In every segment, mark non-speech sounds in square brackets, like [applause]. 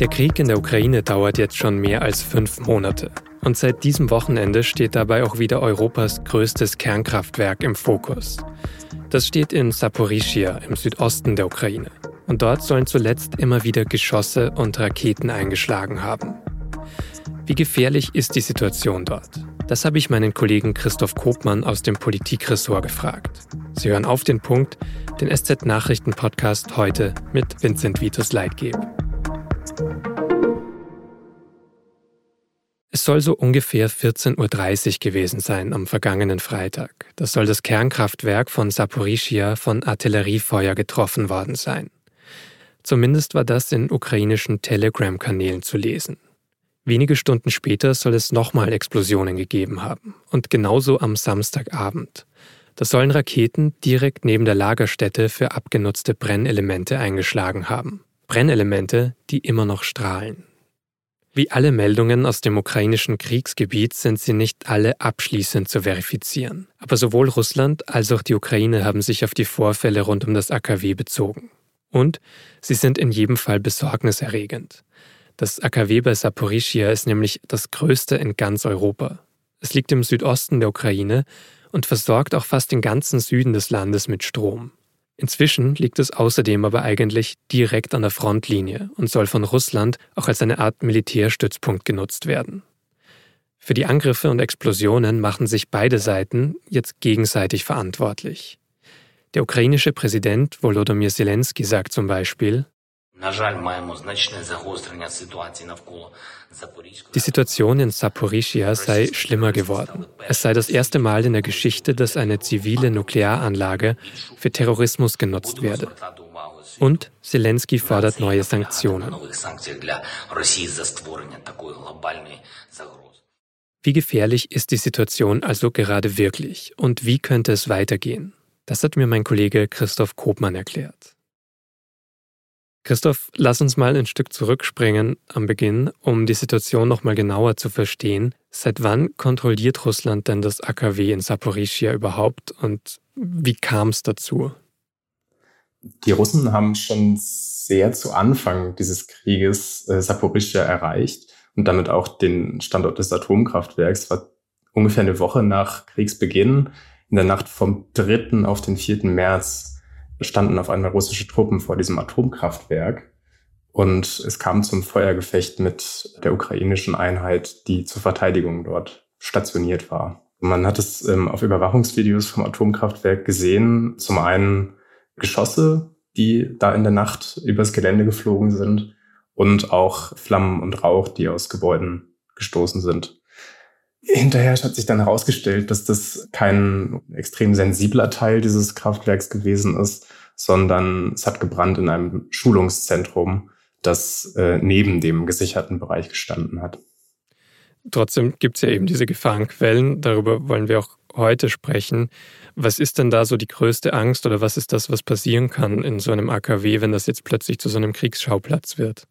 Der Krieg in der Ukraine dauert jetzt schon mehr als fünf Monate. Und seit diesem Wochenende steht dabei auch wieder Europas größtes Kernkraftwerk im Fokus. Das steht in Saporischia im Südosten der Ukraine. Und dort sollen zuletzt immer wieder Geschosse und Raketen eingeschlagen haben. Wie gefährlich ist die Situation dort? Das habe ich meinen Kollegen Christoph Kopmann aus dem Politikressort gefragt. Sie hören auf den Punkt, den SZ-Nachrichten-Podcast heute mit Vincent Vitus Leitgeb. Es soll so ungefähr 14.30 Uhr gewesen sein am vergangenen Freitag. Das soll das Kernkraftwerk von Saporischia von Artilleriefeuer getroffen worden sein. Zumindest war das in ukrainischen Telegram-Kanälen zu lesen. Wenige Stunden später soll es nochmal Explosionen gegeben haben. Und genauso am Samstagabend. Da sollen Raketen direkt neben der Lagerstätte für abgenutzte Brennelemente eingeschlagen haben. Brennelemente, die immer noch strahlen. Wie alle Meldungen aus dem ukrainischen Kriegsgebiet sind sie nicht alle abschließend zu verifizieren. Aber sowohl Russland als auch die Ukraine haben sich auf die Vorfälle rund um das AKW bezogen. Und sie sind in jedem Fall besorgniserregend. Das AKW bei Saporischia ist nämlich das größte in ganz Europa. Es liegt im Südosten der Ukraine und versorgt auch fast den ganzen Süden des Landes mit Strom. Inzwischen liegt es außerdem aber eigentlich direkt an der Frontlinie und soll von Russland auch als eine Art Militärstützpunkt genutzt werden. Für die Angriffe und Explosionen machen sich beide Seiten jetzt gegenseitig verantwortlich. Der ukrainische Präsident Volodymyr Zelensky sagt zum Beispiel, die Situation in Saporischia sei schlimmer geworden. Es sei das erste Mal in der Geschichte, dass eine zivile Nuklearanlage für Terrorismus genutzt werde. Und Zelensky fordert neue Sanktionen. Wie gefährlich ist die Situation also gerade wirklich und wie könnte es weitergehen? Das hat mir mein Kollege Christoph Kopmann erklärt. Christoph, lass uns mal ein Stück zurückspringen am Beginn, um die Situation nochmal genauer zu verstehen. Seit wann kontrolliert Russland denn das AKW in Saporischia überhaupt und wie kam es dazu? Die Russen haben schon sehr zu Anfang dieses Krieges äh, Saporischia erreicht und damit auch den Standort des Atomkraftwerks. War ungefähr eine Woche nach Kriegsbeginn, in der Nacht vom 3. auf den 4. März standen auf einmal russische Truppen vor diesem Atomkraftwerk und es kam zum Feuergefecht mit der ukrainischen Einheit, die zur Verteidigung dort stationiert war. Man hat es ähm, auf Überwachungsvideos vom Atomkraftwerk gesehen. Zum einen Geschosse, die da in der Nacht übers Gelände geflogen sind und auch Flammen und Rauch, die aus Gebäuden gestoßen sind. Hinterher hat sich dann herausgestellt, dass das kein extrem sensibler Teil dieses Kraftwerks gewesen ist, sondern es hat gebrannt in einem Schulungszentrum, das äh, neben dem gesicherten Bereich gestanden hat. Trotzdem gibt es ja eben diese Gefahrenquellen, darüber wollen wir auch heute sprechen. Was ist denn da so die größte Angst oder was ist das, was passieren kann in so einem AKW, wenn das jetzt plötzlich zu so einem Kriegsschauplatz wird?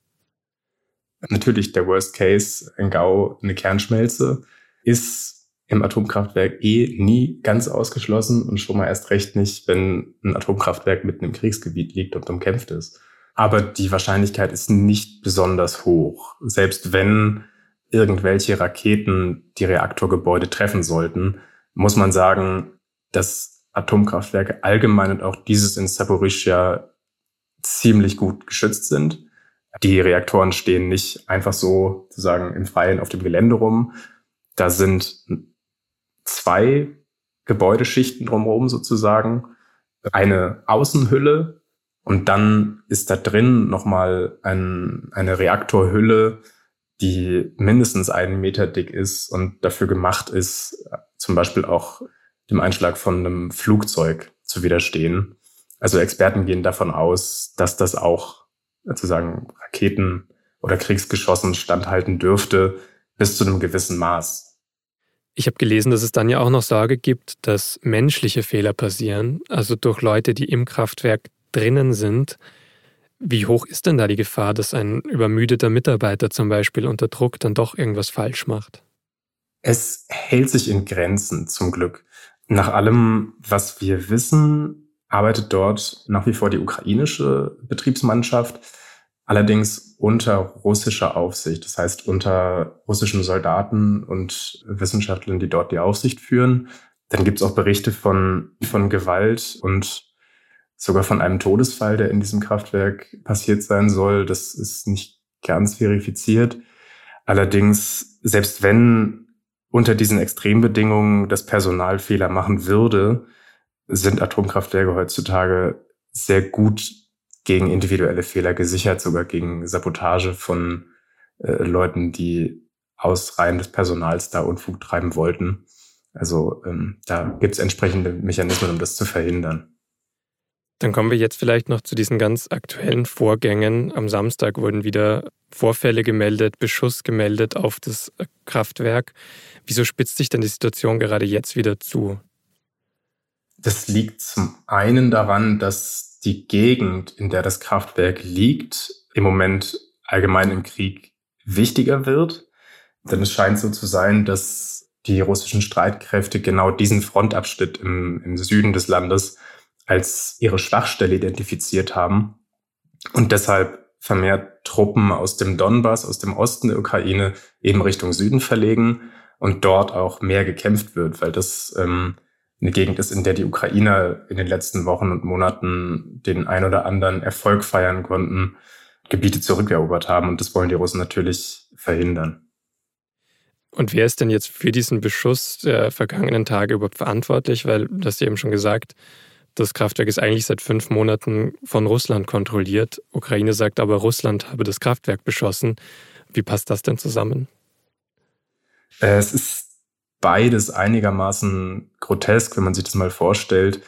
Natürlich der Worst Case, ein GAU, eine Kernschmelze ist im Atomkraftwerk eh nie ganz ausgeschlossen und schon mal erst recht nicht, wenn ein Atomkraftwerk mitten im Kriegsgebiet liegt und umkämpft ist. Aber die Wahrscheinlichkeit ist nicht besonders hoch. Selbst wenn irgendwelche Raketen die Reaktorgebäude treffen sollten, muss man sagen, dass Atomkraftwerke allgemein und auch dieses in Saporischia ziemlich gut geschützt sind. Die Reaktoren stehen nicht einfach so sozusagen im Freien auf dem Gelände rum, da sind zwei Gebäudeschichten drumherum sozusagen, eine Außenhülle und dann ist da drin nochmal ein, eine Reaktorhülle, die mindestens einen Meter dick ist und dafür gemacht ist, zum Beispiel auch dem Einschlag von einem Flugzeug zu widerstehen. Also Experten gehen davon aus, dass das auch sozusagen Raketen oder Kriegsgeschossen standhalten dürfte bis zu einem gewissen Maß. Ich habe gelesen, dass es dann ja auch noch Sorge gibt, dass menschliche Fehler passieren, also durch Leute, die im Kraftwerk drinnen sind. Wie hoch ist denn da die Gefahr, dass ein übermüdeter Mitarbeiter zum Beispiel unter Druck dann doch irgendwas falsch macht? Es hält sich in Grenzen zum Glück. Nach allem, was wir wissen, arbeitet dort nach wie vor die ukrainische Betriebsmannschaft. Allerdings unter russischer Aufsicht, das heißt unter russischen Soldaten und Wissenschaftlern, die dort die Aufsicht führen. Dann gibt es auch Berichte von, von Gewalt und sogar von einem Todesfall, der in diesem Kraftwerk passiert sein soll. Das ist nicht ganz verifiziert. Allerdings, selbst wenn unter diesen Extrembedingungen das Personal Fehler machen würde, sind Atomkraftwerke heutzutage sehr gut gegen individuelle Fehler gesichert, sogar gegen Sabotage von äh, Leuten, die aus Reihen des Personals da Unfug treiben wollten. Also ähm, da gibt es entsprechende Mechanismen, um das zu verhindern. Dann kommen wir jetzt vielleicht noch zu diesen ganz aktuellen Vorgängen. Am Samstag wurden wieder Vorfälle gemeldet, Beschuss gemeldet auf das Kraftwerk. Wieso spitzt sich denn die Situation gerade jetzt wieder zu? Das liegt zum einen daran, dass die Gegend, in der das Kraftwerk liegt, im Moment allgemein im Krieg wichtiger wird. Denn es scheint so zu sein, dass die russischen Streitkräfte genau diesen Frontabschnitt im, im Süden des Landes als ihre Schwachstelle identifiziert haben und deshalb vermehrt Truppen aus dem Donbass, aus dem Osten der Ukraine eben Richtung Süden verlegen und dort auch mehr gekämpft wird, weil das ähm, eine Gegend ist, in der die Ukrainer in den letzten Wochen und Monaten den ein oder anderen Erfolg feiern konnten, Gebiete zurückerobert haben und das wollen die Russen natürlich verhindern. Und wer ist denn jetzt für diesen Beschuss der vergangenen Tage überhaupt verantwortlich? Weil, das hast du eben schon gesagt, das Kraftwerk ist eigentlich seit fünf Monaten von Russland kontrolliert. Ukraine sagt aber, Russland habe das Kraftwerk beschossen. Wie passt das denn zusammen? Äh, es ist beides einigermaßen grotesk, wenn man sich das mal vorstellt.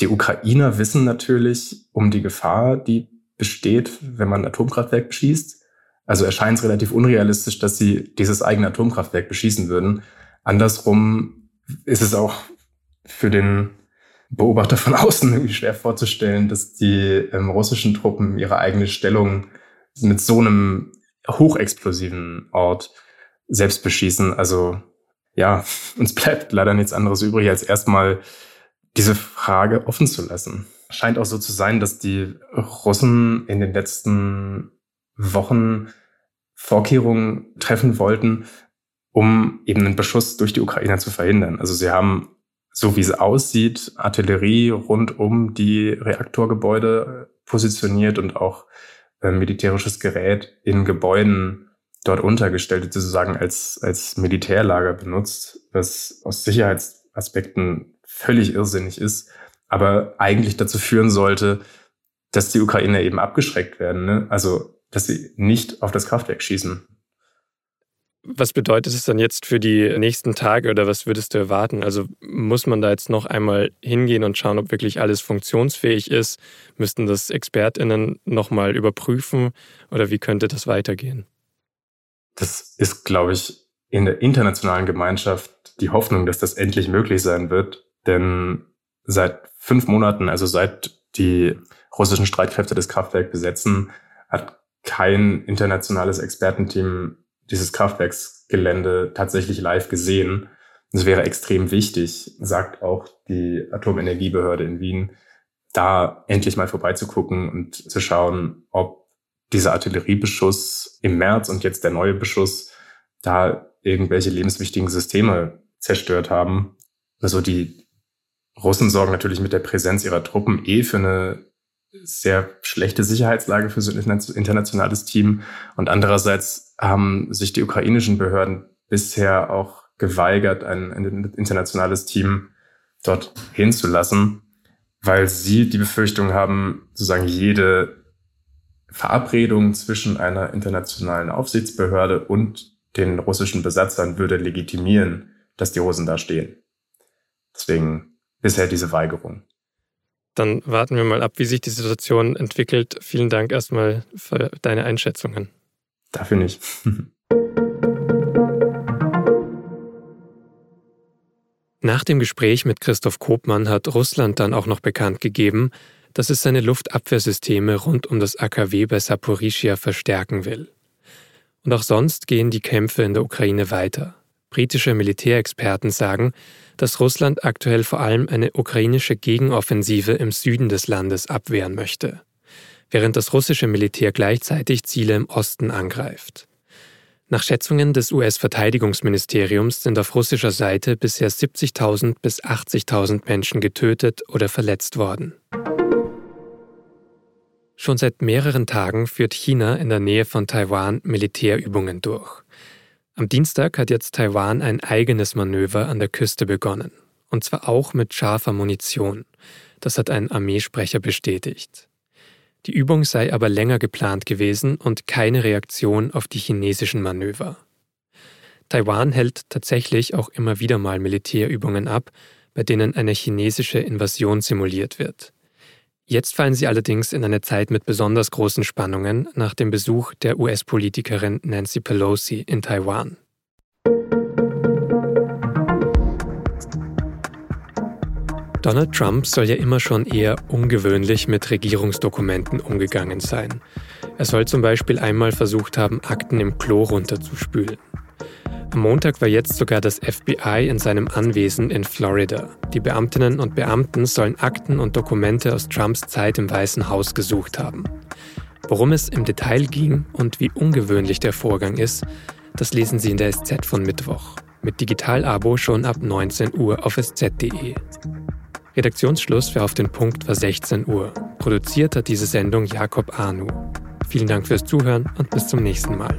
Die Ukrainer wissen natürlich um die Gefahr, die besteht, wenn man ein Atomkraftwerk beschießt. Also erscheint es relativ unrealistisch, dass sie dieses eigene Atomkraftwerk beschießen würden. Andersrum ist es auch für den Beobachter von außen irgendwie schwer vorzustellen, dass die ähm, russischen Truppen ihre eigene Stellung mit so einem hochexplosiven Ort selbst beschießen. Also ja, uns bleibt leider nichts anderes übrig, als erstmal diese Frage offen zu lassen. Scheint auch so zu sein, dass die Russen in den letzten Wochen Vorkehrungen treffen wollten, um eben einen Beschuss durch die Ukrainer zu verhindern. Also sie haben so wie es aussieht, Artillerie rund um die Reaktorgebäude positioniert und auch äh, militärisches Gerät in Gebäuden dort untergestellt, sozusagen als, als Militärlager benutzt, was aus Sicherheitsaspekten völlig irrsinnig ist, aber eigentlich dazu führen sollte, dass die Ukrainer eben abgeschreckt werden. Ne? Also, dass sie nicht auf das Kraftwerk schießen. Was bedeutet es dann jetzt für die nächsten Tage oder was würdest du erwarten? Also muss man da jetzt noch einmal hingehen und schauen, ob wirklich alles funktionsfähig ist? Müssten das ExpertInnen nochmal überprüfen oder wie könnte das weitergehen? Das ist, glaube ich, in der internationalen Gemeinschaft die Hoffnung, dass das endlich möglich sein wird. Denn seit fünf Monaten, also seit die russischen Streitkräfte das Kraftwerk besetzen, hat kein internationales Expertenteam dieses Kraftwerksgelände tatsächlich live gesehen. Das wäre extrem wichtig, sagt auch die Atomenergiebehörde in Wien, da endlich mal vorbeizugucken und zu schauen, ob dieser Artilleriebeschuss im März und jetzt der neue Beschuss da irgendwelche lebenswichtigen Systeme zerstört haben. Also die Russen sorgen natürlich mit der Präsenz ihrer Truppen eh für eine sehr schlechte Sicherheitslage für so ein internationales Team. Und andererseits haben sich die ukrainischen Behörden bisher auch geweigert, ein, ein internationales Team dort hinzulassen, weil sie die Befürchtung haben, sozusagen jede Verabredung zwischen einer internationalen Aufsichtsbehörde und den russischen Besatzern würde legitimieren, dass die Russen da stehen. Deswegen bisher diese Weigerung. Dann warten wir mal ab, wie sich die Situation entwickelt. Vielen Dank erstmal für deine Einschätzungen. Dafür nicht. [laughs] Nach dem Gespräch mit Christoph Kopmann hat Russland dann auch noch bekannt gegeben, dass es seine Luftabwehrsysteme rund um das AKW bei Saporischia verstärken will. Und auch sonst gehen die Kämpfe in der Ukraine weiter. Britische Militärexperten sagen, dass Russland aktuell vor allem eine ukrainische Gegenoffensive im Süden des Landes abwehren möchte. während das russische Militär gleichzeitig Ziele im Osten angreift. Nach Schätzungen des US-Verteidigungsministeriums sind auf russischer Seite bisher 70.000 bis 80.000 Menschen getötet oder verletzt worden. Schon seit mehreren Tagen führt China in der Nähe von Taiwan Militärübungen durch. Am Dienstag hat jetzt Taiwan ein eigenes Manöver an der Küste begonnen. Und zwar auch mit scharfer Munition. Das hat ein Armeesprecher bestätigt. Die Übung sei aber länger geplant gewesen und keine Reaktion auf die chinesischen Manöver. Taiwan hält tatsächlich auch immer wieder mal Militärübungen ab, bei denen eine chinesische Invasion simuliert wird. Jetzt fallen sie allerdings in eine Zeit mit besonders großen Spannungen nach dem Besuch der US-Politikerin Nancy Pelosi in Taiwan. Donald Trump soll ja immer schon eher ungewöhnlich mit Regierungsdokumenten umgegangen sein. Er soll zum Beispiel einmal versucht haben, Akten im Klo runterzuspülen. Am Montag war jetzt sogar das FBI in seinem Anwesen in Florida. Die Beamtinnen und Beamten sollen Akten und Dokumente aus Trumps Zeit im Weißen Haus gesucht haben. Worum es im Detail ging und wie ungewöhnlich der Vorgang ist, das lesen Sie in der SZ von Mittwoch. Mit Digital-Abo schon ab 19 Uhr auf sz.de. Redaktionsschluss für Auf den Punkt war 16 Uhr. Produziert hat diese Sendung Jakob Arnu. Vielen Dank fürs Zuhören und bis zum nächsten Mal.